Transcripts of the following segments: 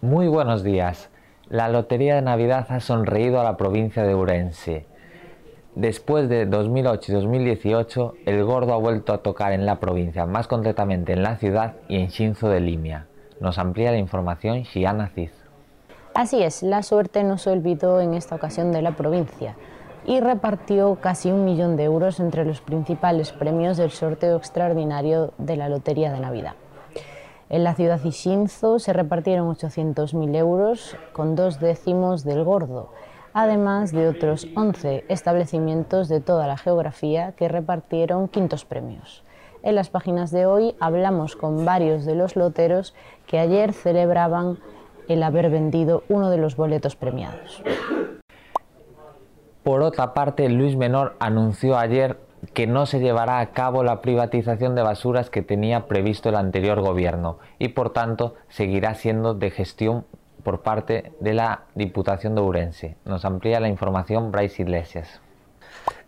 Muy buenos días. La Lotería de Navidad ha sonreído a la provincia de Urense. Después de 2008 y 2018, el gordo ha vuelto a tocar en la provincia, más concretamente en la ciudad y en Shinzo de Limia. Nos amplía la información Xiana Ciz. Así es, la suerte no se olvidó en esta ocasión de la provincia y repartió casi un millón de euros entre los principales premios del sorteo extraordinario de la Lotería de Navidad. En la ciudad de se repartieron 800.000 euros con dos décimos del gordo, además de otros 11 establecimientos de toda la geografía que repartieron quintos premios. En las páginas de hoy hablamos con varios de los loteros que ayer celebraban el haber vendido uno de los boletos premiados. Por otra parte, Luis Menor anunció ayer que no se llevará a cabo la privatización de basuras que tenía previsto el anterior gobierno y por tanto seguirá siendo de gestión por parte de la Diputación de Ourense. Nos amplía la información Bryce Iglesias.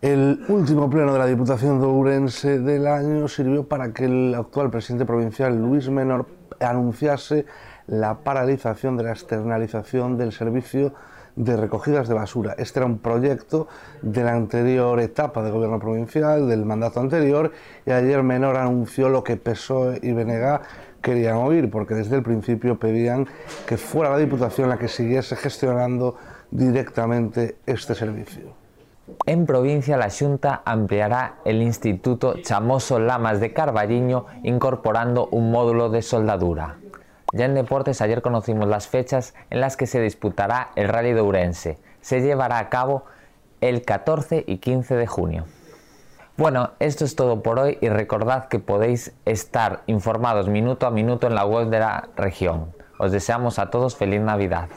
El último pleno de la Diputación de Ourense del año sirvió para que el actual presidente provincial Luis Menor anunciase la paralización de la externalización del servicio de recogidas de basura. Este era un proyecto de la anterior etapa de gobierno provincial, del mandato anterior, y ayer Menor anunció lo que PSOE y BNG querían oír, porque desde el principio pedían que fuera la Diputación la que siguiese gestionando directamente este servicio. En provincia, la Junta ampliará el Instituto Chamoso Lamas de Carballiño incorporando un módulo de soldadura. Ya en deportes ayer conocimos las fechas en las que se disputará el Rally de Urense. Se llevará a cabo el 14 y 15 de junio. Bueno, esto es todo por hoy y recordad que podéis estar informados minuto a minuto en la web de la región. Os deseamos a todos feliz Navidad.